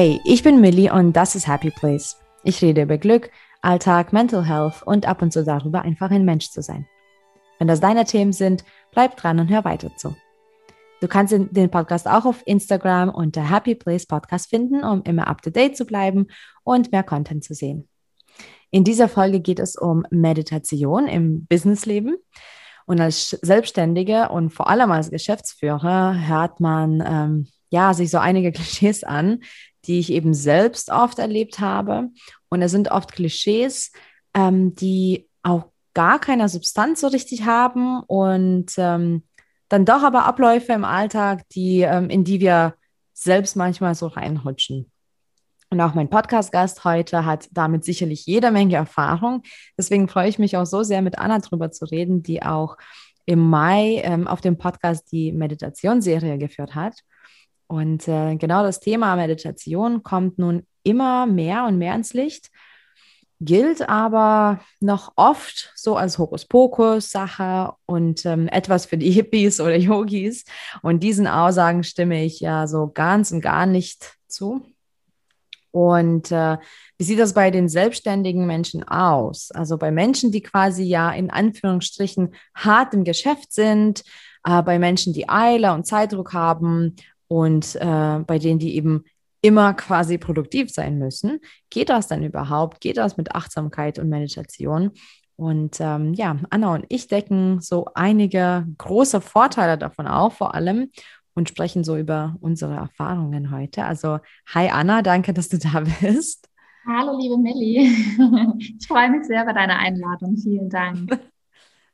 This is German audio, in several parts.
Hey, ich bin Millie und das ist Happy Place. Ich rede über Glück, Alltag, Mental Health und ab und zu darüber, einfach ein Mensch zu sein. Wenn das deine Themen sind, bleib dran und hör weiter zu. Du kannst den Podcast auch auf Instagram unter Happy Place Podcast finden, um immer up to date zu bleiben und mehr Content zu sehen. In dieser Folge geht es um Meditation im Businessleben. Und als Selbstständige und vor allem als Geschäftsführer hört man ähm, ja sich so einige Klischees an, die ich eben selbst oft erlebt habe. Und es sind oft Klischees, ähm, die auch gar keine Substanz so richtig haben und ähm, dann doch aber Abläufe im Alltag, die, ähm, in die wir selbst manchmal so reinrutschen. Und auch mein Podcast-Gast heute hat damit sicherlich jede Menge Erfahrung. Deswegen freue ich mich auch so sehr, mit Anna drüber zu reden, die auch im Mai ähm, auf dem Podcast die Meditationsserie geführt hat. Und äh, genau das Thema Meditation kommt nun immer mehr und mehr ins Licht, gilt aber noch oft so als Hokuspokus-Sache und ähm, etwas für die Hippies oder Yogis. Und diesen Aussagen stimme ich ja so ganz und gar nicht zu. Und äh, wie sieht das bei den selbstständigen Menschen aus? Also bei Menschen, die quasi ja in Anführungsstrichen hart im Geschäft sind, äh, bei Menschen, die Eile und Zeitdruck haben und äh, bei denen, die eben immer quasi produktiv sein müssen. Geht das denn überhaupt? Geht das mit Achtsamkeit und Meditation? Und ähm, ja, Anna und ich decken so einige große Vorteile davon auf, vor allem und sprechen so über unsere Erfahrungen heute. Also, hi Anna, danke, dass du da bist. Hallo, liebe Millie. Ich freue mich sehr über deine Einladung. Vielen Dank.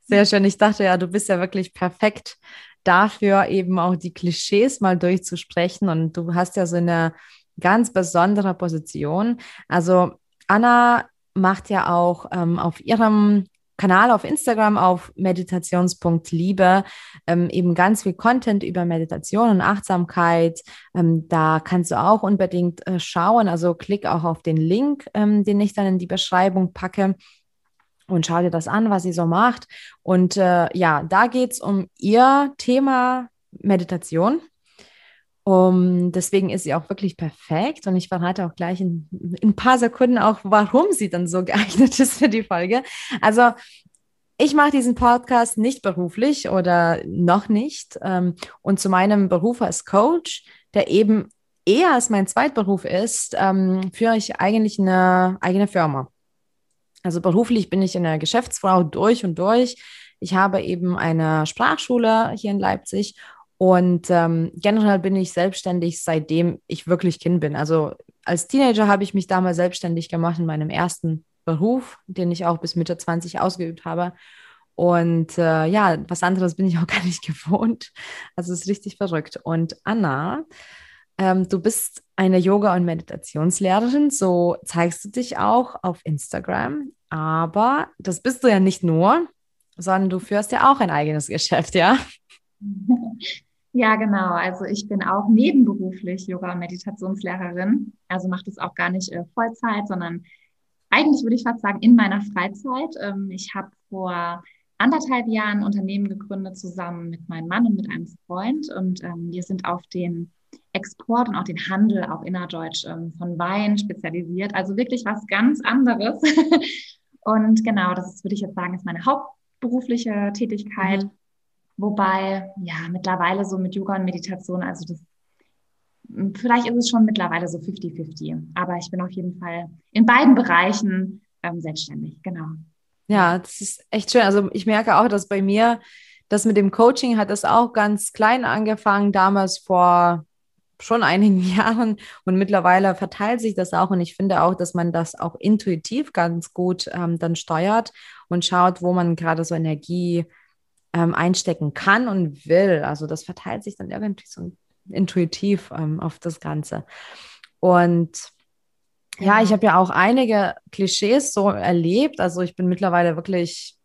Sehr schön. Ich dachte ja, du bist ja wirklich perfekt dafür, eben auch die Klischees mal durchzusprechen. Und du hast ja so eine ganz besondere Position. Also, Anna macht ja auch ähm, auf ihrem Kanal auf Instagram auf meditations.liebe ähm, eben ganz viel Content über Meditation und Achtsamkeit. Ähm, da kannst du auch unbedingt äh, schauen. Also klick auch auf den Link, ähm, den ich dann in die Beschreibung packe und schau dir das an, was sie so macht. Und äh, ja, da geht es um ihr Thema Meditation. Um, deswegen ist sie auch wirklich perfekt und ich verrate auch gleich in, in, ein paar Sekunden auch, warum sie dann so geeignet ist für die Folge. Also ich mache diesen Podcast nicht beruflich oder noch nicht ähm, und zu meinem Beruf als Coach, der eben eher als mein Zweitberuf ist, ähm, führe ich eigentlich eine eigene Firma. Also beruflich bin ich eine Geschäftsfrau durch und durch. Ich habe eben eine Sprachschule hier in Leipzig und ähm, generell bin ich selbstständig, seitdem ich wirklich Kind bin. Also als Teenager habe ich mich damals selbstständig gemacht in meinem ersten Beruf, den ich auch bis Mitte 20 ausgeübt habe. Und äh, ja, was anderes bin ich auch gar nicht gewohnt. Also es ist richtig verrückt. Und Anna, ähm, du bist eine Yoga- und Meditationslehrerin, so zeigst du dich auch auf Instagram. Aber das bist du ja nicht nur, sondern du führst ja auch ein eigenes Geschäft, ja? Ja, genau. Also ich bin auch nebenberuflich Yoga- und Meditationslehrerin. Also mache das auch gar nicht äh, Vollzeit, sondern eigentlich würde ich fast sagen in meiner Freizeit. Ähm, ich habe vor anderthalb Jahren ein Unternehmen gegründet zusammen mit meinem Mann und mit einem Freund. Und ähm, wir sind auf den Export und auch den Handel, auch innerdeutsch, ähm, von Wein spezialisiert. Also wirklich was ganz anderes. und genau, das würde ich jetzt sagen, ist meine hauptberufliche Tätigkeit. Mhm. Wobei, ja, mittlerweile so mit Yoga und Meditation, also das, vielleicht ist es schon mittlerweile so 50-50. Aber ich bin auf jeden Fall in beiden Bereichen ähm, selbstständig, genau. Ja, das ist echt schön. Also ich merke auch, dass bei mir das mit dem Coaching hat das auch ganz klein angefangen, damals vor schon einigen Jahren und mittlerweile verteilt sich das auch und ich finde auch, dass man das auch intuitiv ganz gut ähm, dann steuert und schaut, wo man gerade so Energie ähm, einstecken kann und will. Also das verteilt sich dann irgendwie so intuitiv ähm, auf das Ganze. Und ja, ich habe ja auch einige Klischees so erlebt. Also ich bin mittlerweile wirklich,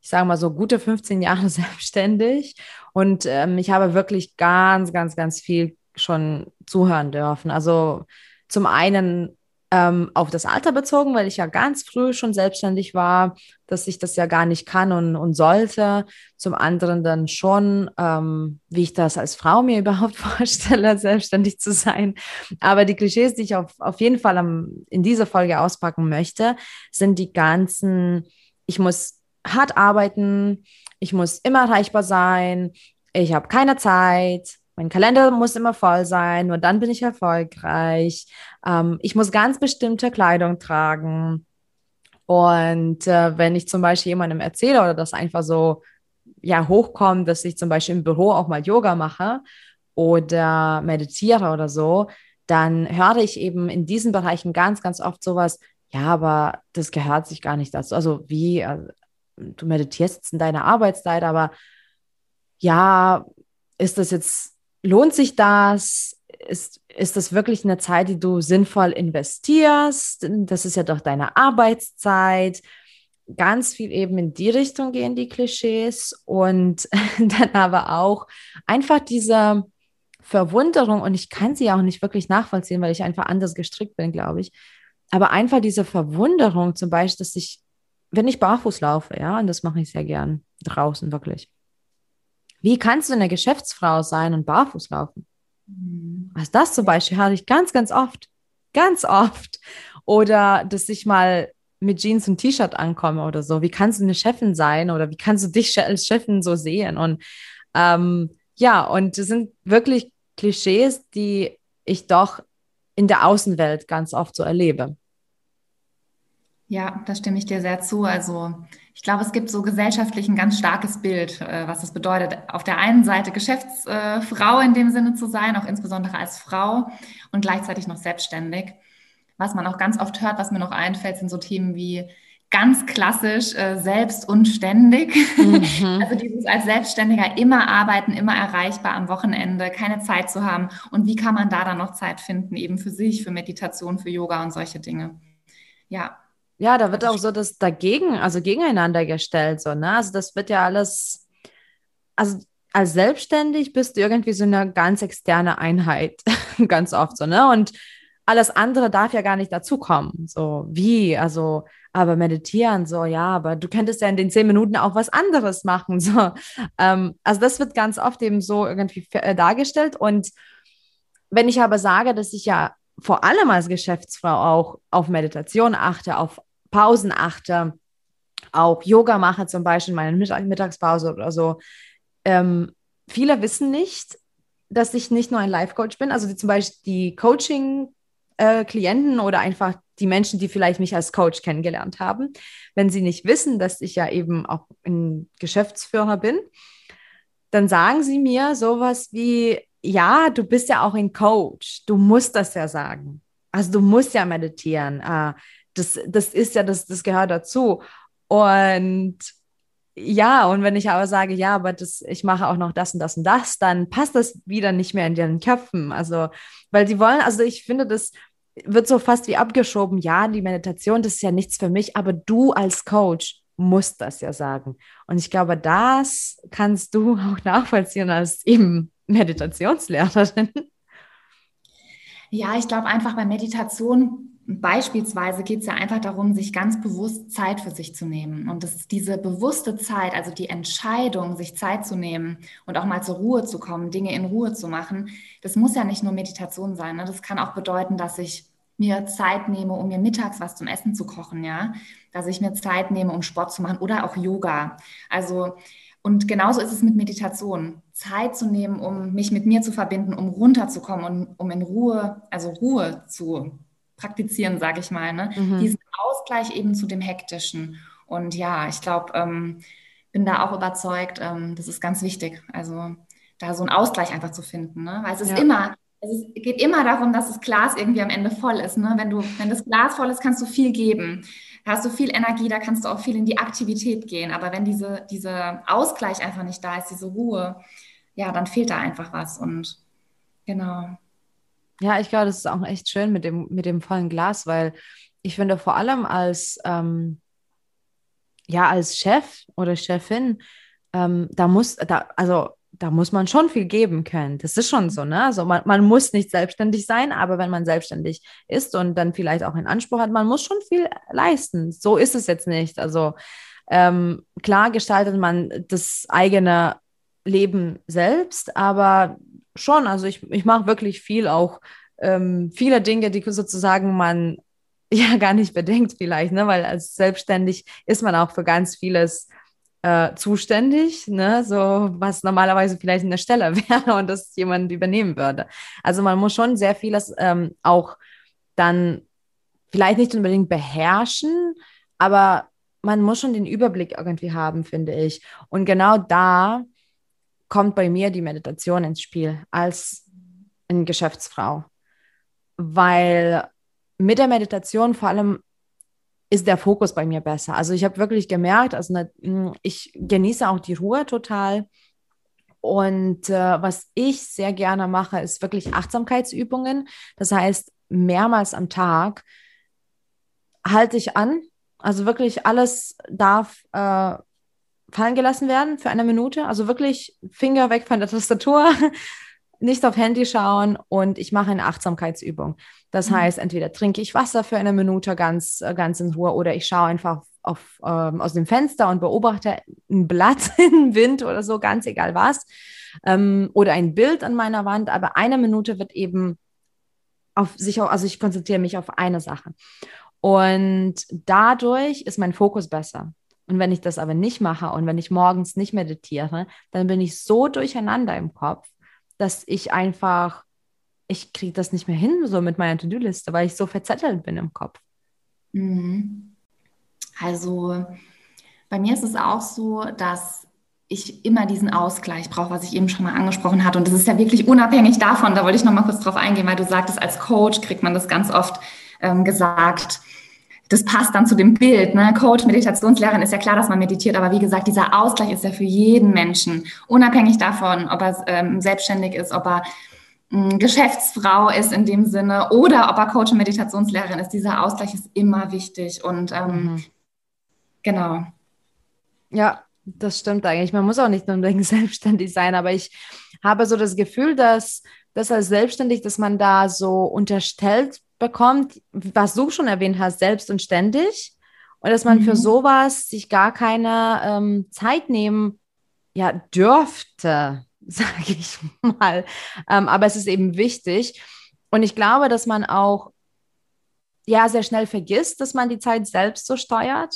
ich sage mal so gute 15 Jahre selbstständig und ähm, ich habe wirklich ganz, ganz, ganz viel schon zuhören dürfen. Also zum einen ähm, auf das Alter bezogen, weil ich ja ganz früh schon selbstständig war, dass ich das ja gar nicht kann und, und sollte. Zum anderen dann schon, ähm, wie ich das als Frau mir überhaupt vorstelle, selbstständig zu sein. Aber die Klischees, die ich auf, auf jeden Fall am, in dieser Folge auspacken möchte, sind die ganzen, ich muss hart arbeiten, ich muss immer erreichbar sein, ich habe keine Zeit, mein Kalender muss immer voll sein, nur dann bin ich erfolgreich. Ähm, ich muss ganz bestimmte Kleidung tragen. Und äh, wenn ich zum Beispiel jemandem erzähle oder das einfach so ja hochkommt, dass ich zum Beispiel im Büro auch mal Yoga mache oder meditiere oder so, dann höre ich eben in diesen Bereichen ganz, ganz oft sowas, ja, aber das gehört sich gar nicht dazu. Also wie, also, du meditierst in deiner Arbeitszeit, aber ja, ist das jetzt lohnt sich das? Ist, ist das wirklich eine Zeit, die du sinnvoll investierst? Das ist ja doch deine Arbeitszeit. Ganz viel eben in die Richtung gehen die Klischees und dann aber auch einfach diese Verwunderung und ich kann sie auch nicht wirklich nachvollziehen, weil ich einfach anders gestrickt bin, glaube ich. Aber einfach diese Verwunderung zum Beispiel, dass ich, wenn ich barfuß laufe, ja, und das mache ich sehr gern draußen wirklich, wie kannst du eine Geschäftsfrau sein und barfuß laufen? Mhm. Also das zum Beispiel hatte ich ganz, ganz oft. Ganz oft. Oder dass ich mal mit Jeans und T-Shirt ankomme oder so. Wie kannst du eine Chefin sein oder wie kannst du dich als Chefin so sehen? Und ähm, ja, und das sind wirklich Klischees, die ich doch in der Außenwelt ganz oft so erlebe. Ja, da stimme ich dir sehr zu. Also ich glaube, es gibt so gesellschaftlich ein ganz starkes Bild, äh, was es bedeutet, auf der einen Seite Geschäftsfrau in dem Sinne zu sein, auch insbesondere als Frau und gleichzeitig noch selbstständig. Was man auch ganz oft hört, was mir noch einfällt, sind so Themen wie ganz klassisch äh, selbst und ständig. Mhm. Also dieses als Selbstständiger immer arbeiten, immer erreichbar am Wochenende, keine Zeit zu haben. Und wie kann man da dann noch Zeit finden, eben für sich, für Meditation, für Yoga und solche Dinge? Ja, ja, da wird auch so das dagegen, also gegeneinander gestellt, so, ne? Also das wird ja alles, also als selbstständig bist du irgendwie so eine ganz externe Einheit, ganz oft so, ne? Und alles andere darf ja gar nicht dazukommen. So, wie? Also, aber meditieren, so, ja, aber du könntest ja in den zehn Minuten auch was anderes machen. So. Ähm, also, das wird ganz oft eben so irgendwie äh, dargestellt. Und wenn ich aber sage, dass ich ja vor allem als Geschäftsfrau auch auf Meditation achte, auf Pausen achte, auch Yoga mache, zum Beispiel in meiner Mittagspause oder so. Ähm, viele wissen nicht, dass ich nicht nur ein Life-Coach bin, also die, zum Beispiel die Coaching-Klienten äh, oder einfach die Menschen, die vielleicht mich als Coach kennengelernt haben, wenn sie nicht wissen, dass ich ja eben auch ein Geschäftsführer bin, dann sagen sie mir sowas wie, ja, du bist ja auch ein Coach, du musst das ja sagen. Also du musst ja meditieren. Äh, das, das ist ja, das, das gehört dazu. Und ja, und wenn ich aber sage, ja, aber das, ich mache auch noch das und das und das, dann passt das wieder nicht mehr in deren Köpfen. Also, weil die wollen, also ich finde, das wird so fast wie abgeschoben. Ja, die Meditation, das ist ja nichts für mich, aber du als Coach musst das ja sagen. Und ich glaube, das kannst du auch nachvollziehen als eben Meditationslehrerin. Ja, ich glaube einfach bei Meditation Beispielsweise geht es ja einfach darum, sich ganz bewusst Zeit für sich zu nehmen. Und das ist diese bewusste Zeit, also die Entscheidung, sich Zeit zu nehmen und auch mal zur Ruhe zu kommen, Dinge in Ruhe zu machen. Das muss ja nicht nur Meditation sein. Ne? Das kann auch bedeuten, dass ich mir Zeit nehme, um mir mittags was zum Essen zu kochen, ja. Dass ich mir Zeit nehme, um Sport zu machen oder auch Yoga. Also, und genauso ist es mit Meditation. Zeit zu nehmen, um mich mit mir zu verbinden, um runterzukommen und um in Ruhe, also Ruhe zu praktizieren, sage ich mal. Ne? Mhm. Diesen Ausgleich eben zu dem Hektischen. Und ja, ich glaube, ähm, bin da auch überzeugt, ähm, das ist ganz wichtig. Also da so einen Ausgleich einfach zu finden. Ne? Weil es ist ja. immer, es geht immer darum, dass das Glas irgendwie am Ende voll ist. Ne? Wenn, du, wenn das Glas voll ist, kannst du viel geben. Hast du viel Energie, da kannst du auch viel in die Aktivität gehen. Aber wenn diese, dieser Ausgleich einfach nicht da ist, diese Ruhe, ja, dann fehlt da einfach was. Und genau. Ja, ich glaube, das ist auch echt schön mit dem, mit dem vollen Glas, weil ich finde vor allem als, ähm, ja, als Chef oder Chefin, ähm, da muss, da, also da muss man schon viel geben können. Das ist schon so, ne? Also man, man muss nicht selbstständig sein, aber wenn man selbstständig ist und dann vielleicht auch einen Anspruch hat, man muss schon viel leisten. So ist es jetzt nicht. Also ähm, klar gestaltet man das eigene Leben selbst, aber schon, also ich, ich mache wirklich viel auch, ähm, viele Dinge, die sozusagen man ja gar nicht bedenkt vielleicht, ne? weil als selbstständig ist man auch für ganz vieles äh, zuständig, ne? so was normalerweise vielleicht eine Stelle wäre und das jemand übernehmen würde. Also man muss schon sehr vieles ähm, auch dann vielleicht nicht unbedingt beherrschen, aber man muss schon den Überblick irgendwie haben, finde ich. Und genau da kommt bei mir die Meditation ins Spiel als eine Geschäftsfrau, weil mit der Meditation vor allem ist der Fokus bei mir besser. Also ich habe wirklich gemerkt, also ne, ich genieße auch die Ruhe total. Und äh, was ich sehr gerne mache, ist wirklich Achtsamkeitsübungen. Das heißt, mehrmals am Tag halte ich an. Also wirklich alles darf äh, fallen gelassen werden für eine Minute. Also wirklich Finger weg von der Tastatur, nicht auf Handy schauen und ich mache eine Achtsamkeitsübung. Das mhm. heißt, entweder trinke ich Wasser für eine Minute ganz, äh, ganz in Ruhe oder ich schaue einfach auf, ähm, aus dem Fenster und beobachte ein Blatt im Wind oder so, ganz egal was. Ähm, oder ein Bild an meiner Wand, aber eine Minute wird eben auf sich, also ich konzentriere mich auf eine Sache. Und dadurch ist mein Fokus besser. Und wenn ich das aber nicht mache und wenn ich morgens nicht meditiere, dann bin ich so durcheinander im Kopf, dass ich einfach, ich kriege das nicht mehr hin, so mit meiner To-Do-Liste, weil ich so verzettelt bin im Kopf. Mhm. Also bei mir ist es auch so, dass ich immer diesen Ausgleich brauche, was ich eben schon mal angesprochen hatte. Und das ist ja wirklich unabhängig davon, da wollte ich noch mal kurz drauf eingehen, weil du sagtest, als Coach kriegt man das ganz oft ähm, gesagt das passt dann zu dem Bild. Ne? Coach, Meditationslehrerin ist ja klar, dass man meditiert, aber wie gesagt, dieser Ausgleich ist ja für jeden Menschen, unabhängig davon, ob er ähm, selbstständig ist, ob er ähm, Geschäftsfrau ist in dem Sinne oder ob er Coach und Meditationslehrerin ist. Dieser Ausgleich ist immer wichtig und ähm, mhm. genau. Ja, das stimmt eigentlich. Man muss auch nicht unbedingt selbstständig sein, aber ich habe so das Gefühl, dass das als selbstständig, dass man da so unterstellt bekommt, was du schon erwähnt hast, selbst und ständig. Und dass man mhm. für sowas sich gar keine ähm, Zeit nehmen ja, dürfte, sage ich mal. Ähm, aber es ist eben wichtig. Und ich glaube, dass man auch ja sehr schnell vergisst, dass man die Zeit selbst so steuert.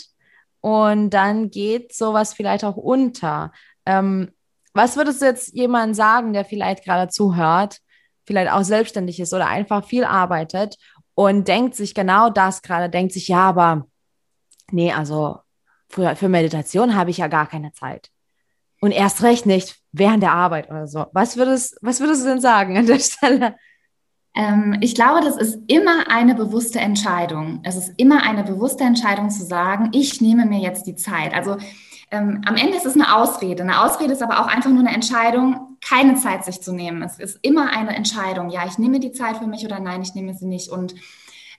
Und dann geht sowas vielleicht auch unter. Ähm, was würdest du jetzt jemandem sagen, der vielleicht gerade zuhört, vielleicht auch selbstständig ist oder einfach viel arbeitet und denkt sich genau das gerade, denkt sich, ja, aber nee, also für, für Meditation habe ich ja gar keine Zeit. Und erst recht nicht während der Arbeit oder so. Was würdest, was würdest du denn sagen an der Stelle? Ähm, ich glaube, das ist immer eine bewusste Entscheidung. Es ist immer eine bewusste Entscheidung zu sagen, ich nehme mir jetzt die Zeit. Also ähm, am Ende ist es eine Ausrede. Eine Ausrede ist aber auch einfach nur eine Entscheidung, keine Zeit sich zu nehmen. Es ist immer eine Entscheidung. Ja, ich nehme die Zeit für mich oder nein, ich nehme sie nicht. Und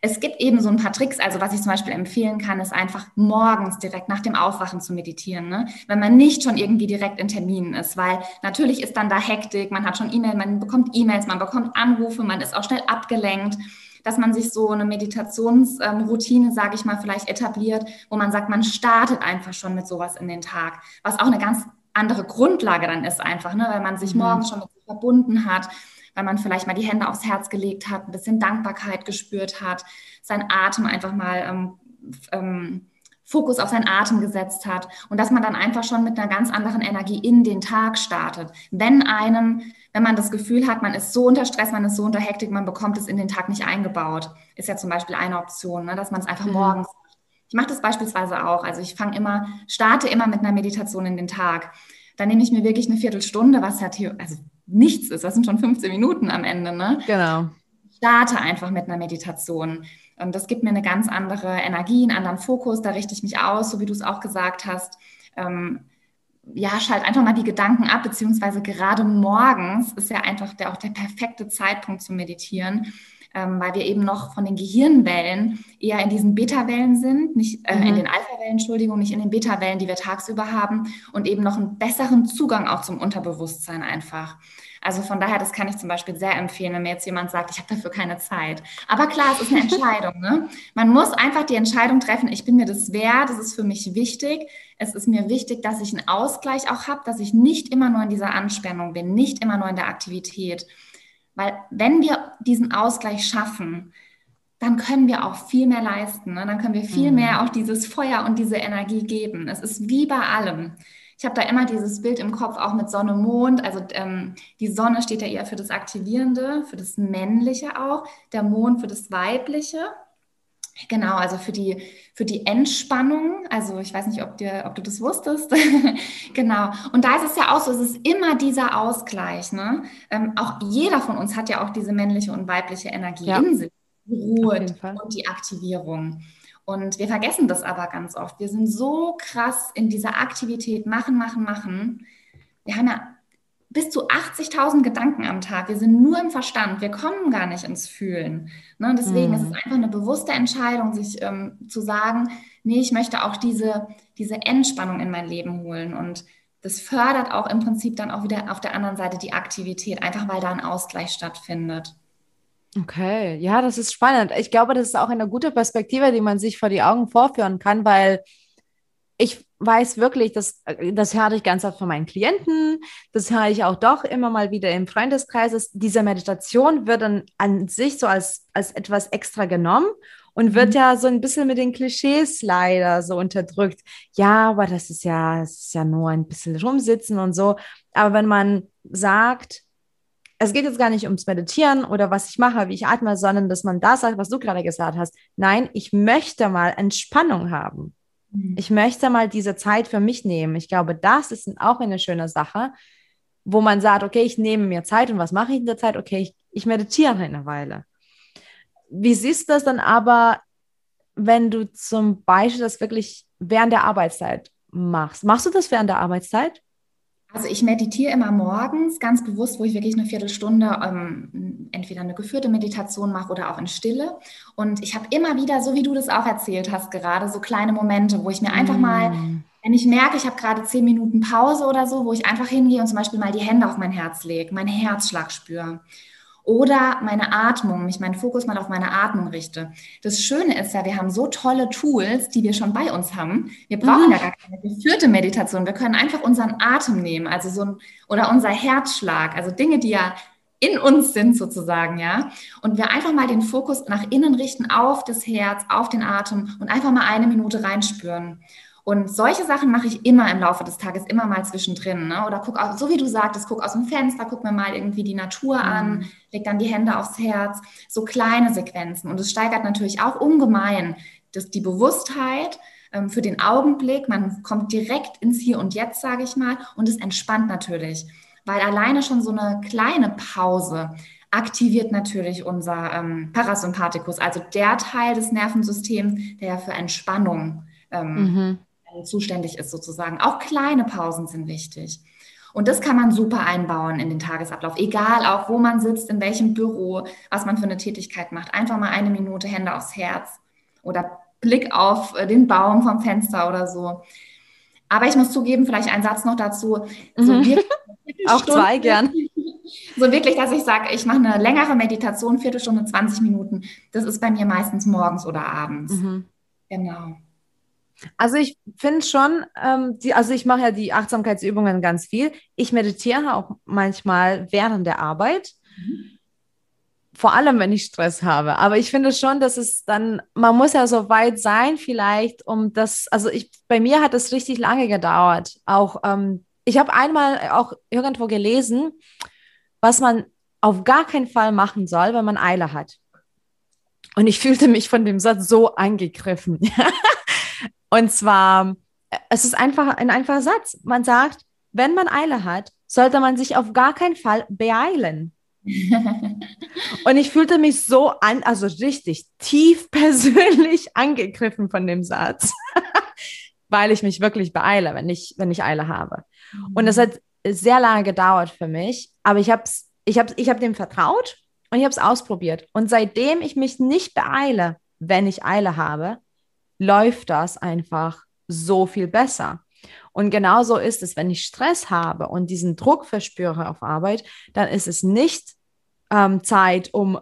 es gibt eben so ein paar Tricks. Also was ich zum Beispiel empfehlen kann, ist einfach morgens direkt nach dem Aufwachen zu meditieren. Ne? Wenn man nicht schon irgendwie direkt in Terminen ist, weil natürlich ist dann da Hektik, man hat schon E-Mail, man bekommt E-Mails, man bekommt Anrufe, man ist auch schnell abgelenkt dass man sich so eine Meditationsroutine, ähm, sage ich mal, vielleicht etabliert, wo man sagt, man startet einfach schon mit sowas in den Tag, was auch eine ganz andere Grundlage dann ist einfach, ne? weil man sich mhm. morgens schon mit sich verbunden hat, weil man vielleicht mal die Hände aufs Herz gelegt hat, ein bisschen Dankbarkeit gespürt hat, sein Atem einfach mal ähm, ähm, Fokus auf seinen Atem gesetzt hat und dass man dann einfach schon mit einer ganz anderen Energie in den Tag startet. Wenn einem, wenn man das Gefühl hat, man ist so unter Stress, man ist so unter Hektik, man bekommt es in den Tag nicht eingebaut, ist ja zum Beispiel eine Option, ne, dass man es einfach mhm. morgens ich mache das beispielsweise auch. Also ich fange immer, starte immer mit einer Meditation in den Tag. Dann nehme ich mir wirklich eine Viertelstunde, was ja also nichts ist. Das sind schon 15 Minuten am Ende. Ne? Genau. Starte einfach mit einer Meditation. Und das gibt mir eine ganz andere Energie, einen anderen Fokus. Da richte ich mich aus, so wie du es auch gesagt hast. Ähm, ja, schalt einfach mal die Gedanken ab, beziehungsweise gerade morgens ist ja einfach der, auch der perfekte Zeitpunkt zu meditieren, ähm, weil wir eben noch von den Gehirnwellen eher in diesen Beta-Wellen sind, nicht äh, mhm. in den Alpha-Wellen, Entschuldigung, nicht in den Beta-Wellen, die wir tagsüber haben und eben noch einen besseren Zugang auch zum Unterbewusstsein einfach. Also von daher, das kann ich zum Beispiel sehr empfehlen, wenn mir jetzt jemand sagt, ich habe dafür keine Zeit. Aber klar, es ist eine Entscheidung. Ne? Man muss einfach die Entscheidung treffen, ich bin mir das wert, es ist für mich wichtig. Es ist mir wichtig, dass ich einen Ausgleich auch habe, dass ich nicht immer nur in dieser Anspannung bin, nicht immer nur in der Aktivität. Weil wenn wir diesen Ausgleich schaffen, dann können wir auch viel mehr leisten. Ne? Dann können wir viel mhm. mehr auch dieses Feuer und diese Energie geben. Es ist wie bei allem. Ich habe da immer dieses Bild im Kopf auch mit Sonne, Mond. Also ähm, die Sonne steht ja eher für das Aktivierende, für das Männliche auch, der Mond für das Weibliche. Genau, also für die, für die Entspannung. Also ich weiß nicht, ob, dir, ob du das wusstest. genau. Und da ist es ja auch so, es ist immer dieser Ausgleich. Ne? Ähm, auch jeder von uns hat ja auch diese männliche und weibliche Energie ja. in sich. Die Ruhe und die Aktivierung. Und wir vergessen das aber ganz oft. Wir sind so krass in dieser Aktivität, machen, machen, machen. Wir haben ja bis zu 80.000 Gedanken am Tag. Wir sind nur im Verstand. Wir kommen gar nicht ins Fühlen. Ne? Deswegen mhm. ist es einfach eine bewusste Entscheidung, sich ähm, zu sagen, nee, ich möchte auch diese, diese Entspannung in mein Leben holen. Und das fördert auch im Prinzip dann auch wieder auf der anderen Seite die Aktivität, einfach weil da ein Ausgleich stattfindet. Okay, ja, das ist spannend. Ich glaube, das ist auch eine gute Perspektive, die man sich vor die Augen vorführen kann, weil ich weiß wirklich, dass das höre ich ganz oft von meinen Klienten, das höre ich auch doch immer mal wieder im Freundeskreis, diese Meditation wird dann an sich so als, als etwas extra genommen und wird mhm. ja so ein bisschen mit den Klischees leider so unterdrückt. Ja, aber das ist ja, das ist ja nur ein bisschen rumsitzen und so. Aber wenn man sagt, es geht jetzt gar nicht ums Meditieren oder was ich mache, wie ich atme, sondern dass man das sagt, was du gerade gesagt hast. Nein, ich möchte mal Entspannung haben. Mhm. Ich möchte mal diese Zeit für mich nehmen. Ich glaube, das ist auch eine schöne Sache, wo man sagt, okay, ich nehme mir Zeit und was mache ich in der Zeit? Okay, ich, ich meditiere eine Weile. Wie siehst du das dann aber, wenn du zum Beispiel das wirklich während der Arbeitszeit machst? Machst du das während der Arbeitszeit? Also ich meditiere immer morgens ganz bewusst, wo ich wirklich eine Viertelstunde ähm, entweder eine geführte Meditation mache oder auch in Stille. Und ich habe immer wieder, so wie du das auch erzählt hast gerade, so kleine Momente, wo ich mir einfach mal, mm. wenn ich merke, ich habe gerade zehn Minuten Pause oder so, wo ich einfach hingehe und zum Beispiel mal die Hände auf mein Herz lege, meinen Herzschlag spüre oder meine Atmung, mich meinen Fokus mal auf meine Atmung richte. Das Schöne ist ja, wir haben so tolle Tools, die wir schon bei uns haben. Wir brauchen mhm. ja gar keine geführte Meditation. Wir können einfach unseren Atem nehmen, also so ein, oder unser Herzschlag, also Dinge, die ja in uns sind sozusagen, ja. Und wir einfach mal den Fokus nach innen richten auf das Herz, auf den Atem und einfach mal eine Minute reinspüren. Und solche Sachen mache ich immer im Laufe des Tages, immer mal zwischendrin. Ne? Oder guck auch, so wie du sagtest, guck aus dem Fenster, guck mir mal irgendwie die Natur mhm. an, leg dann die Hände aufs Herz. So kleine Sequenzen. Und es steigert natürlich auch ungemein das, die Bewusstheit ähm, für den Augenblick. Man kommt direkt ins Hier und Jetzt, sage ich mal. Und es entspannt natürlich. Weil alleine schon so eine kleine Pause aktiviert natürlich unser ähm, Parasympathikus, also der Teil des Nervensystems, der ja für Entspannung ähm, mhm zuständig ist sozusagen. Auch kleine Pausen sind wichtig. Und das kann man super einbauen in den Tagesablauf, egal auch, wo man sitzt, in welchem Büro, was man für eine Tätigkeit macht. Einfach mal eine Minute Hände aufs Herz oder Blick auf äh, den Baum vom Fenster oder so. Aber ich muss zugeben, vielleicht ein Satz noch dazu. So mhm. auch zwei gern. So wirklich, dass ich sage, ich mache eine längere Meditation, Viertelstunde, 20 Minuten. Das ist bei mir meistens morgens oder abends. Mhm. Genau. Also ich finde schon, ähm, die, also ich mache ja die Achtsamkeitsübungen ganz viel. Ich meditiere auch manchmal während der Arbeit. Mhm. Vor allem, wenn ich Stress habe. Aber ich finde schon, dass es dann, man muss ja so weit sein, vielleicht, um das, also ich, bei mir hat es richtig lange gedauert. Auch, ähm, ich habe einmal auch irgendwo gelesen, was man auf gar keinen Fall machen soll, wenn man Eile hat. Und ich fühlte mich von dem Satz so angegriffen. Und zwar, es ist einfach ein einfacher Satz. Man sagt, wenn man Eile hat, sollte man sich auf gar keinen Fall beeilen. und ich fühlte mich so an, also richtig tief persönlich angegriffen von dem Satz, weil ich mich wirklich beeile, wenn ich, wenn ich Eile habe. Und es hat sehr lange gedauert für mich, aber ich habe ich hab, ich hab dem vertraut Und ich habe es ausprobiert. Und seitdem ich mich nicht beeile, wenn ich Eile habe, läuft das einfach so viel besser. Und genauso ist es, wenn ich Stress habe und diesen Druck verspüre auf Arbeit, dann ist es nicht ähm, Zeit, um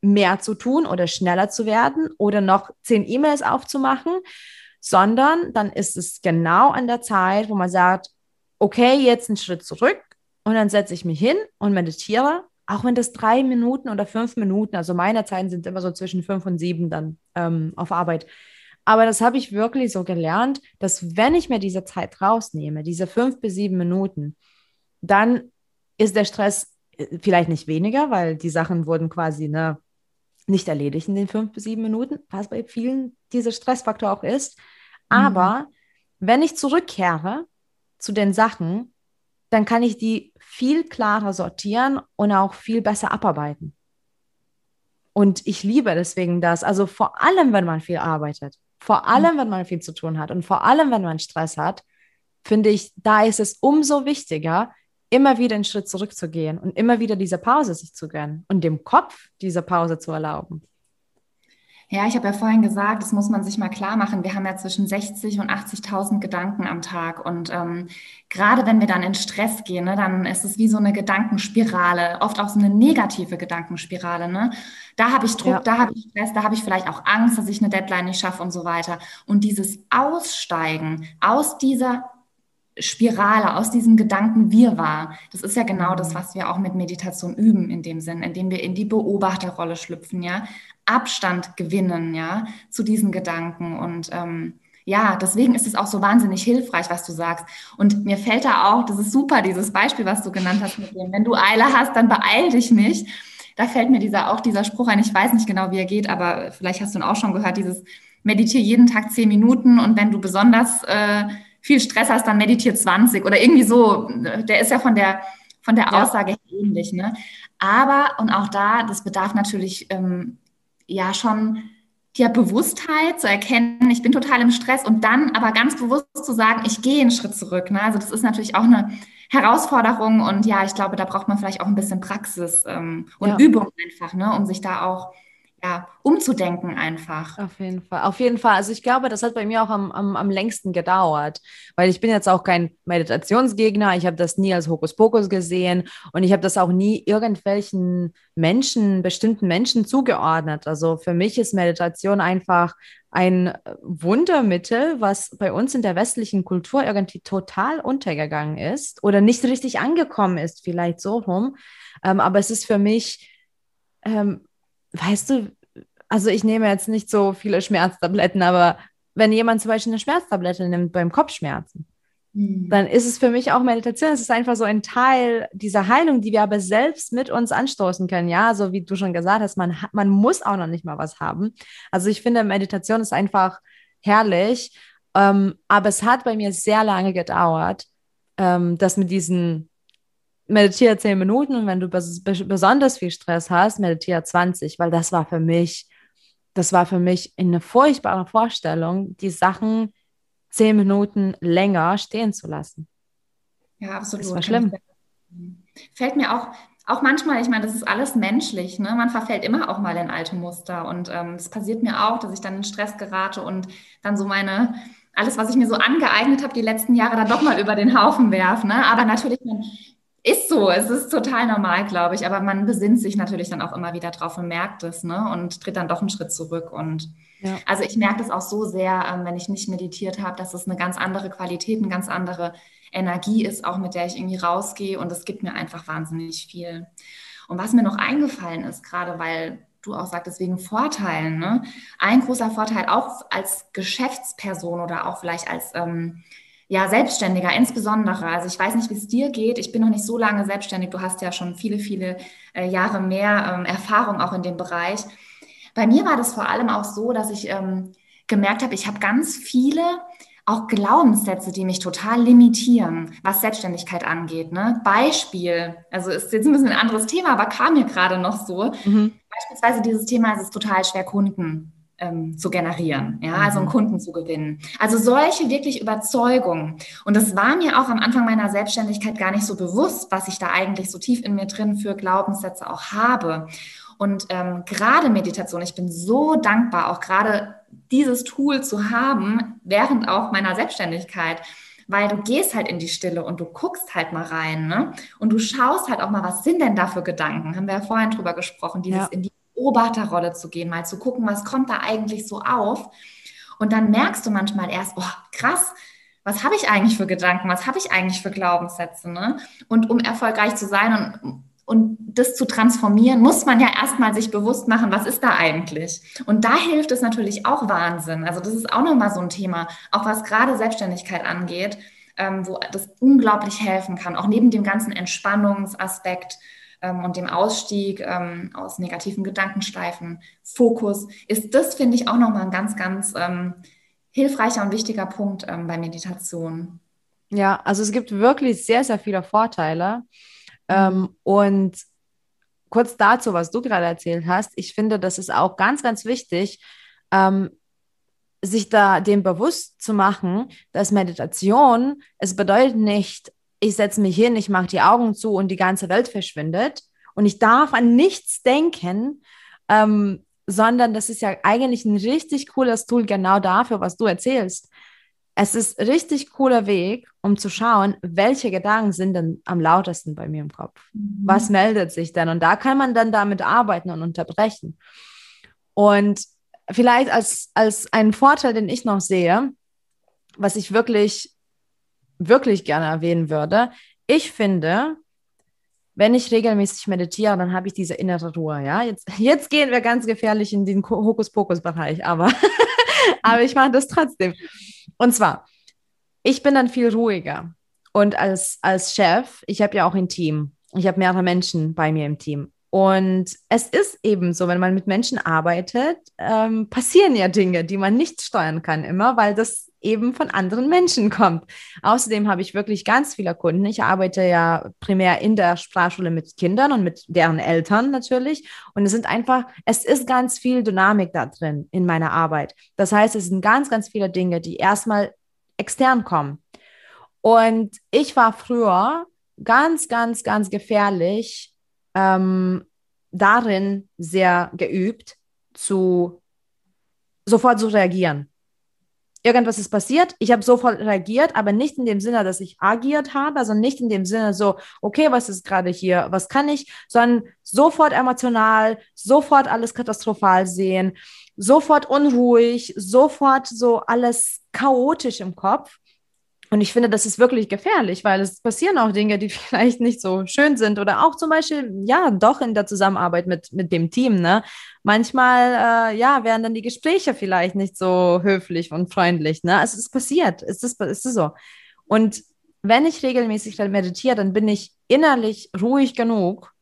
mehr zu tun oder schneller zu werden oder noch zehn E-Mails aufzumachen, sondern dann ist es genau an der Zeit, wo man sagt, okay, jetzt einen Schritt zurück und dann setze ich mich hin und meditiere, auch wenn das drei Minuten oder fünf Minuten, also meine Zeiten sind immer so zwischen fünf und sieben dann ähm, auf Arbeit. Aber das habe ich wirklich so gelernt, dass wenn ich mir diese Zeit rausnehme, diese fünf bis sieben Minuten, dann ist der Stress äh, vielleicht nicht weniger, weil die Sachen wurden quasi ne, nicht erledigt in den fünf bis sieben Minuten, was bei vielen dieser Stressfaktor auch ist. Mhm. Aber mhm. wenn ich zurückkehre zu den Sachen, dann kann ich die viel klarer sortieren und auch viel besser abarbeiten. Und ich liebe deswegen das. Also vor allem, wenn man viel arbeitet, vor allem, wenn man viel zu tun hat und vor allem, wenn man Stress hat, finde ich, da ist es umso wichtiger, immer wieder einen Schritt zurückzugehen und immer wieder diese Pause sich zu gönnen und dem Kopf diese Pause zu erlauben. Ja, ich habe ja vorhin gesagt, das muss man sich mal klar machen. Wir haben ja zwischen 60 und 80.000 Gedanken am Tag. Und ähm, gerade wenn wir dann in Stress gehen, ne, dann ist es wie so eine Gedankenspirale, oft auch so eine negative Gedankenspirale. Ne? Da habe ich Druck, ja. da habe ich Stress, da habe ich vielleicht auch Angst, dass ich eine Deadline nicht schaffe und so weiter. Und dieses Aussteigen aus dieser Spirale, aus diesem Gedanken Wirrwarr. Das ist ja genau das, mhm. was wir auch mit Meditation üben in dem Sinn, indem wir in die Beobachterrolle schlüpfen, ja, Abstand gewinnen, ja, zu diesen Gedanken und ähm, ja, deswegen ist es auch so wahnsinnig hilfreich, was du sagst. Und mir fällt da auch, das ist super, dieses Beispiel, was du genannt hast mit dem, wenn du Eile hast, dann beeil dich nicht. Da fällt mir dieser, auch dieser Spruch ein, ich weiß nicht genau, wie er geht, aber vielleicht hast du ihn auch schon gehört, dieses meditiere jeden Tag zehn Minuten und wenn du besonders äh, viel Stress hast, dann meditiert 20 oder irgendwie so. Der ist ja von der, von der Aussage ja. ähnlich. Ne? Aber, und auch da, das bedarf natürlich ähm, ja schon der Bewusstheit zu erkennen, ich bin total im Stress und dann aber ganz bewusst zu sagen, ich gehe einen Schritt zurück. Ne? Also das ist natürlich auch eine Herausforderung und ja, ich glaube, da braucht man vielleicht auch ein bisschen Praxis ähm, und ja. Übung einfach, ne? um sich da auch ja, umzudenken einfach. Auf jeden Fall, auf jeden Fall. Also ich glaube, das hat bei mir auch am, am, am längsten gedauert, weil ich bin jetzt auch kein Meditationsgegner. Ich habe das nie als Hokuspokus gesehen und ich habe das auch nie irgendwelchen Menschen, bestimmten Menschen zugeordnet. Also für mich ist Meditation einfach ein Wundermittel, was bei uns in der westlichen Kultur irgendwie total untergegangen ist oder nicht richtig angekommen ist, vielleicht so rum. Ähm, aber es ist für mich ähm, weißt du, also ich nehme jetzt nicht so viele Schmerztabletten, aber wenn jemand zum Beispiel eine Schmerztablette nimmt beim Kopfschmerzen, mhm. dann ist es für mich auch Meditation. Es ist einfach so ein Teil dieser Heilung, die wir aber selbst mit uns anstoßen können. Ja, so wie du schon gesagt hast, man, man muss auch noch nicht mal was haben. Also ich finde, Meditation ist einfach herrlich. Ähm, aber es hat bei mir sehr lange gedauert, ähm, das mit diesen meditiere 10 Minuten und wenn du bes besonders viel Stress hast, meditiere 20, weil das war für mich, das war für mich eine furchtbare Vorstellung, die Sachen 10 Minuten länger stehen zu lassen. Ja, absolut. Das war schlimm. Fällt mir auch, auch manchmal, ich meine, das ist alles menschlich, ne? Man verfällt immer auch mal in alte Muster und es ähm, passiert mir auch, dass ich dann in Stress gerate und dann so meine, alles, was ich mir so angeeignet habe, die letzten Jahre dann doch mal über den Haufen werfe. Ne? Aber natürlich, man, ist so, es ist total normal, glaube ich, aber man besinnt sich natürlich dann auch immer wieder drauf und merkt es, ne? Und tritt dann doch einen Schritt zurück. Und ja. also ich merke das auch so sehr, ähm, wenn ich nicht meditiert habe, dass es eine ganz andere Qualität, eine ganz andere Energie ist, auch mit der ich irgendwie rausgehe. Und es gibt mir einfach wahnsinnig viel. Und was mir noch eingefallen ist, gerade weil du auch sagtest, wegen Vorteilen, ne? Ein großer Vorteil auch als Geschäftsperson oder auch vielleicht als ähm, ja, Selbstständiger insbesondere. Also ich weiß nicht, wie es dir geht. Ich bin noch nicht so lange selbstständig. Du hast ja schon viele, viele äh, Jahre mehr ähm, Erfahrung auch in dem Bereich. Bei mir war das vor allem auch so, dass ich ähm, gemerkt habe, ich habe ganz viele auch Glaubenssätze, die mich total limitieren, was Selbstständigkeit angeht. Ne? Beispiel, also ist jetzt ein bisschen ein anderes Thema, aber kam mir gerade noch so. Mhm. Beispielsweise dieses Thema, es ist total schwer, Kunden ähm, zu generieren, ja, also einen mhm. Kunden zu gewinnen. Also solche wirklich Überzeugungen. Und das war mir auch am Anfang meiner Selbstständigkeit gar nicht so bewusst, was ich da eigentlich so tief in mir drin für Glaubenssätze auch habe. Und ähm, gerade Meditation, ich bin so dankbar, auch gerade dieses Tool zu haben, während auch meiner Selbstständigkeit weil du gehst halt in die Stille und du guckst halt mal rein, ne? Und du schaust halt auch mal, was sind denn da für Gedanken? Haben wir ja vorhin drüber gesprochen, dieses ja. in die Beobachterrolle zu gehen, mal zu gucken, was kommt da eigentlich so auf. Und dann merkst du manchmal erst, oh, krass, was habe ich eigentlich für Gedanken, was habe ich eigentlich für Glaubenssätze. Ne? Und um erfolgreich zu sein und, und das zu transformieren, muss man ja erstmal sich bewusst machen, was ist da eigentlich. Und da hilft es natürlich auch Wahnsinn. Also das ist auch nochmal so ein Thema, auch was gerade Selbstständigkeit angeht, ähm, wo das unglaublich helfen kann, auch neben dem ganzen Entspannungsaspekt und dem Ausstieg ähm, aus negativen Gedankenschleifen, Fokus, ist das, finde ich, auch nochmal ein ganz, ganz ähm, hilfreicher und wichtiger Punkt ähm, bei Meditation. Ja, also es gibt wirklich sehr, sehr viele Vorteile. Ähm, mhm. und kurz dazu, was du gerade erzählt hast, ich finde, das ist auch ganz, ganz wichtig, ähm, sich da dem bewusst zu machen, dass Meditation, es bedeutet nicht, ich setze mich hin, ich mache die Augen zu und die ganze Welt verschwindet und ich darf an nichts denken, ähm, sondern das ist ja eigentlich ein richtig cooles Tool genau dafür, was du erzählst. Es ist richtig cooler Weg, um zu schauen, welche Gedanken sind denn am lautesten bei mir im Kopf. Mhm. Was meldet sich denn? Und da kann man dann damit arbeiten und unterbrechen. Und vielleicht als, als einen Vorteil, den ich noch sehe, was ich wirklich wirklich gerne erwähnen würde. Ich finde, wenn ich regelmäßig meditiere, dann habe ich diese innere Ruhe. Ja, jetzt, jetzt gehen wir ganz gefährlich in den Hokuspokus-Bereich, aber, aber ich mache das trotzdem. Und zwar, ich bin dann viel ruhiger. Und als, als Chef, ich habe ja auch ein Team. Ich habe mehrere Menschen bei mir im Team. Und es ist eben so, wenn man mit Menschen arbeitet, ähm, passieren ja Dinge, die man nicht steuern kann immer, weil das eben von anderen Menschen kommt. Außerdem habe ich wirklich ganz viele Kunden. Ich arbeite ja primär in der Sprachschule mit Kindern und mit deren Eltern natürlich. Und es sind einfach, es ist ganz viel Dynamik da drin in meiner Arbeit. Das heißt, es sind ganz, ganz viele Dinge, die erstmal extern kommen. Und ich war früher ganz, ganz, ganz gefährlich ähm, darin sehr geübt, zu sofort zu reagieren. Irgendwas ist passiert, ich habe sofort reagiert, aber nicht in dem Sinne, dass ich agiert habe, also nicht in dem Sinne so, okay, was ist gerade hier, was kann ich, sondern sofort emotional, sofort alles katastrophal sehen, sofort unruhig, sofort so alles chaotisch im Kopf. Und ich finde, das ist wirklich gefährlich, weil es passieren auch Dinge, die vielleicht nicht so schön sind oder auch zum Beispiel, ja, doch in der Zusammenarbeit mit, mit dem Team. Ne? Manchmal, äh, ja, werden dann die Gespräche vielleicht nicht so höflich und freundlich. Ne? Also es ist passiert, es ist, es ist so. Und wenn ich regelmäßig meditiere, dann bin ich innerlich ruhig genug,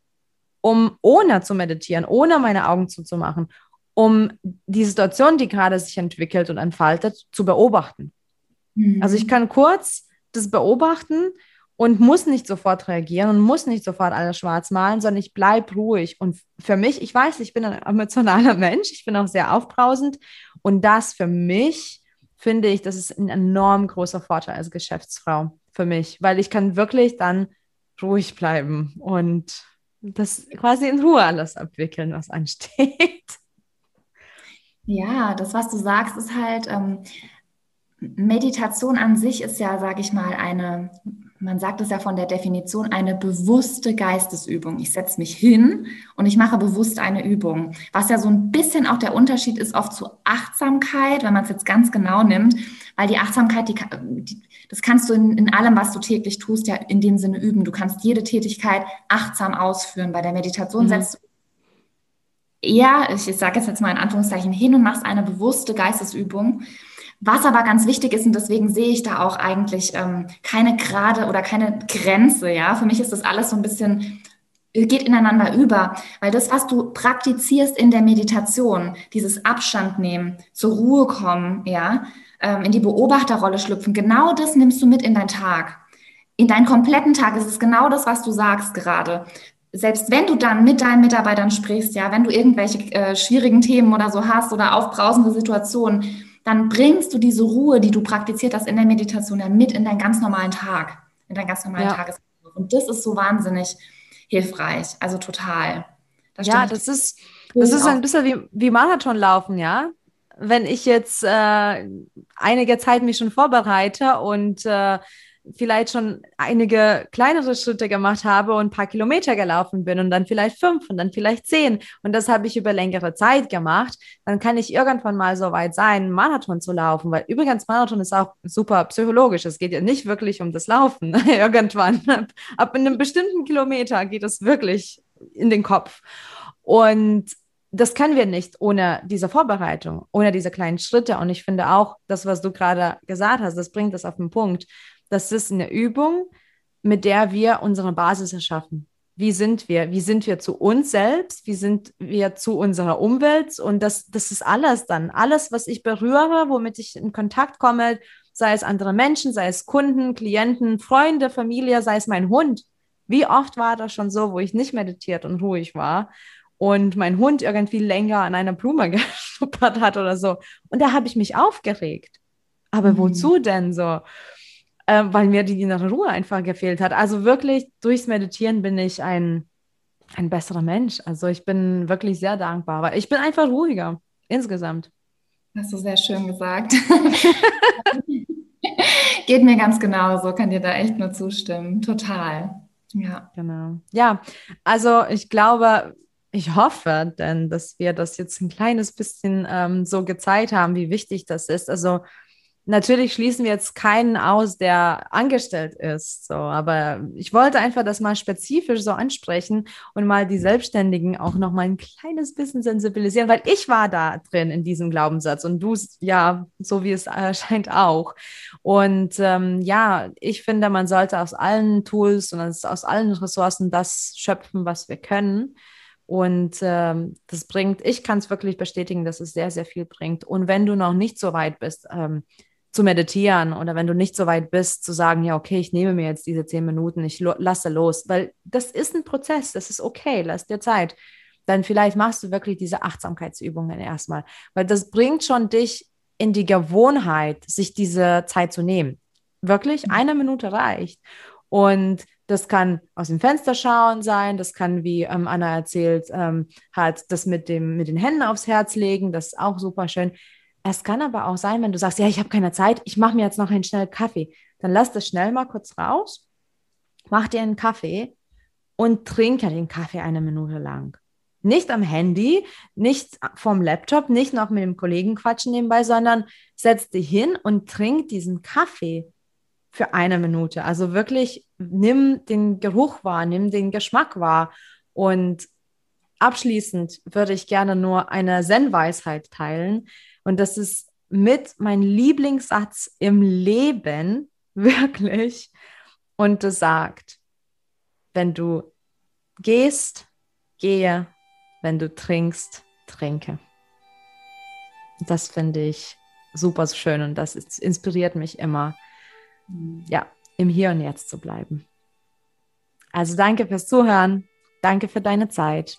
um ohne zu meditieren, ohne meine Augen zuzumachen, um die Situation, die gerade sich entwickelt und entfaltet, zu beobachten. Mhm. Also ich kann kurz das beobachten und muss nicht sofort reagieren und muss nicht sofort alles schwarz malen, sondern ich bleibe ruhig. Und für mich, ich weiß, ich bin ein emotionaler Mensch, ich bin auch sehr aufbrausend und das für mich finde ich, das ist ein enorm großer Vorteil als Geschäftsfrau für mich, weil ich kann wirklich dann ruhig bleiben und das quasi in Ruhe alles abwickeln, was ansteht. Ja, das, was du sagst, ist halt, ähm, Meditation an sich ist ja, sage ich mal, eine, man sagt es ja von der Definition, eine bewusste Geistesübung. Ich setze mich hin und ich mache bewusst eine Übung. Was ja so ein bisschen auch der Unterschied ist oft zu Achtsamkeit, wenn man es jetzt ganz genau nimmt, weil die Achtsamkeit, die, die das kannst du in, in allem, was du täglich tust, ja in dem Sinne üben. Du kannst jede Tätigkeit achtsam ausführen. Bei der Meditation mhm. setzt du eher, ich, ich sage jetzt mal in Anführungszeichen, hin und machst eine bewusste Geistesübung. Was aber ganz wichtig ist, und deswegen sehe ich da auch eigentlich ähm, keine gerade oder keine Grenze, ja. Für mich ist das alles so ein bisschen, geht ineinander über, weil das, was du praktizierst in der Meditation, dieses Abstand nehmen, zur Ruhe kommen, ja, ähm, in die Beobachterrolle schlüpfen, genau das nimmst du mit in deinen Tag. In deinen kompletten Tag ist es genau das, was du sagst gerade selbst wenn du dann mit deinen Mitarbeitern sprichst, ja, wenn du irgendwelche äh, schwierigen Themen oder so hast oder aufbrausende Situationen, dann bringst du diese Ruhe, die du praktiziert hast in der Meditation, ja mit in deinen ganz normalen Tag, in deinen ganz normalen ja. Tagesablauf. Und das ist so wahnsinnig hilfreich, also total. Da ja, das ist, das ist ein bisschen wie, wie Marathonlaufen, ja. Wenn ich jetzt äh, einige Zeit mich schon vorbereite und äh, vielleicht schon einige kleinere Schritte gemacht habe und ein paar Kilometer gelaufen bin und dann vielleicht fünf und dann vielleicht zehn und das habe ich über längere Zeit gemacht, dann kann ich irgendwann mal so weit sein, Marathon zu laufen, weil übrigens Marathon ist auch super psychologisch. Es geht ja nicht wirklich um das Laufen. irgendwann ab, ab einem bestimmten Kilometer geht es wirklich in den Kopf und das können wir nicht ohne diese Vorbereitung, ohne diese kleinen Schritte. Und ich finde auch, das, was du gerade gesagt hast, das bringt das auf den Punkt. Das ist eine Übung, mit der wir unsere Basis erschaffen. Wie sind wir? Wie sind wir zu uns selbst? Wie sind wir zu unserer Umwelt? Und das, das ist alles dann. Alles, was ich berühre, womit ich in Kontakt komme, sei es andere Menschen, sei es Kunden, Klienten, Freunde, Familie, sei es mein Hund. Wie oft war das schon so, wo ich nicht meditiert und ruhig war und mein Hund irgendwie länger an einer Blume geschnuppert hat oder so. Und da habe ich mich aufgeregt. Aber mhm. wozu denn so? Äh, weil mir die innere Ruhe einfach gefehlt hat. Also wirklich durchs Meditieren bin ich ein, ein besserer Mensch. Also ich bin wirklich sehr dankbar, weil ich bin einfach ruhiger insgesamt. Hast du sehr schön gesagt. Geht mir ganz genauso, kann dir da echt nur zustimmen. Total. Ja. Genau. Ja, also ich glaube, ich hoffe denn, dass wir das jetzt ein kleines bisschen ähm, so gezeigt haben, wie wichtig das ist. Also Natürlich schließen wir jetzt keinen aus, der angestellt ist, so, aber ich wollte einfach das mal spezifisch so ansprechen und mal die Selbstständigen auch noch mal ein kleines bisschen sensibilisieren, weil ich war da drin in diesem Glaubenssatz und du ja, so wie es erscheint auch. Und ähm, ja, ich finde, man sollte aus allen Tools und aus allen Ressourcen das schöpfen, was wir können. Und ähm, das bringt, ich kann es wirklich bestätigen, dass es sehr, sehr viel bringt. Und wenn du noch nicht so weit bist, ähm, zu meditieren oder wenn du nicht so weit bist, zu sagen, ja, okay, ich nehme mir jetzt diese zehn Minuten, ich lo lasse los, weil das ist ein Prozess, das ist okay, lass dir Zeit. Dann vielleicht machst du wirklich diese Achtsamkeitsübungen erstmal, weil das bringt schon dich in die Gewohnheit, sich diese Zeit zu nehmen. Wirklich, mhm. eine Minute reicht. Und das kann aus dem Fenster schauen sein, das kann, wie ähm, Anna erzählt, ähm, halt das mit, dem, mit den Händen aufs Herz legen, das ist auch super schön. Es kann aber auch sein, wenn du sagst, ja, ich habe keine Zeit, ich mache mir jetzt noch einen schnellen Kaffee. Dann lass das schnell mal kurz raus, mach dir einen Kaffee und trinke den Kaffee eine Minute lang. Nicht am Handy, nicht vom Laptop, nicht noch mit dem Kollegen quatschen nebenbei, sondern setz dich hin und trink diesen Kaffee für eine Minute. Also wirklich nimm den Geruch wahr, nimm den Geschmack wahr. Und abschließend würde ich gerne nur eine Zen-Weisheit teilen. Und das ist mit mein Lieblingssatz im Leben, wirklich. Und das sagt, wenn du gehst, gehe, wenn du trinkst, trinke. Das finde ich super schön und das ist, inspiriert mich immer, ja, im Hier und Jetzt zu bleiben. Also danke fürs Zuhören, danke für deine Zeit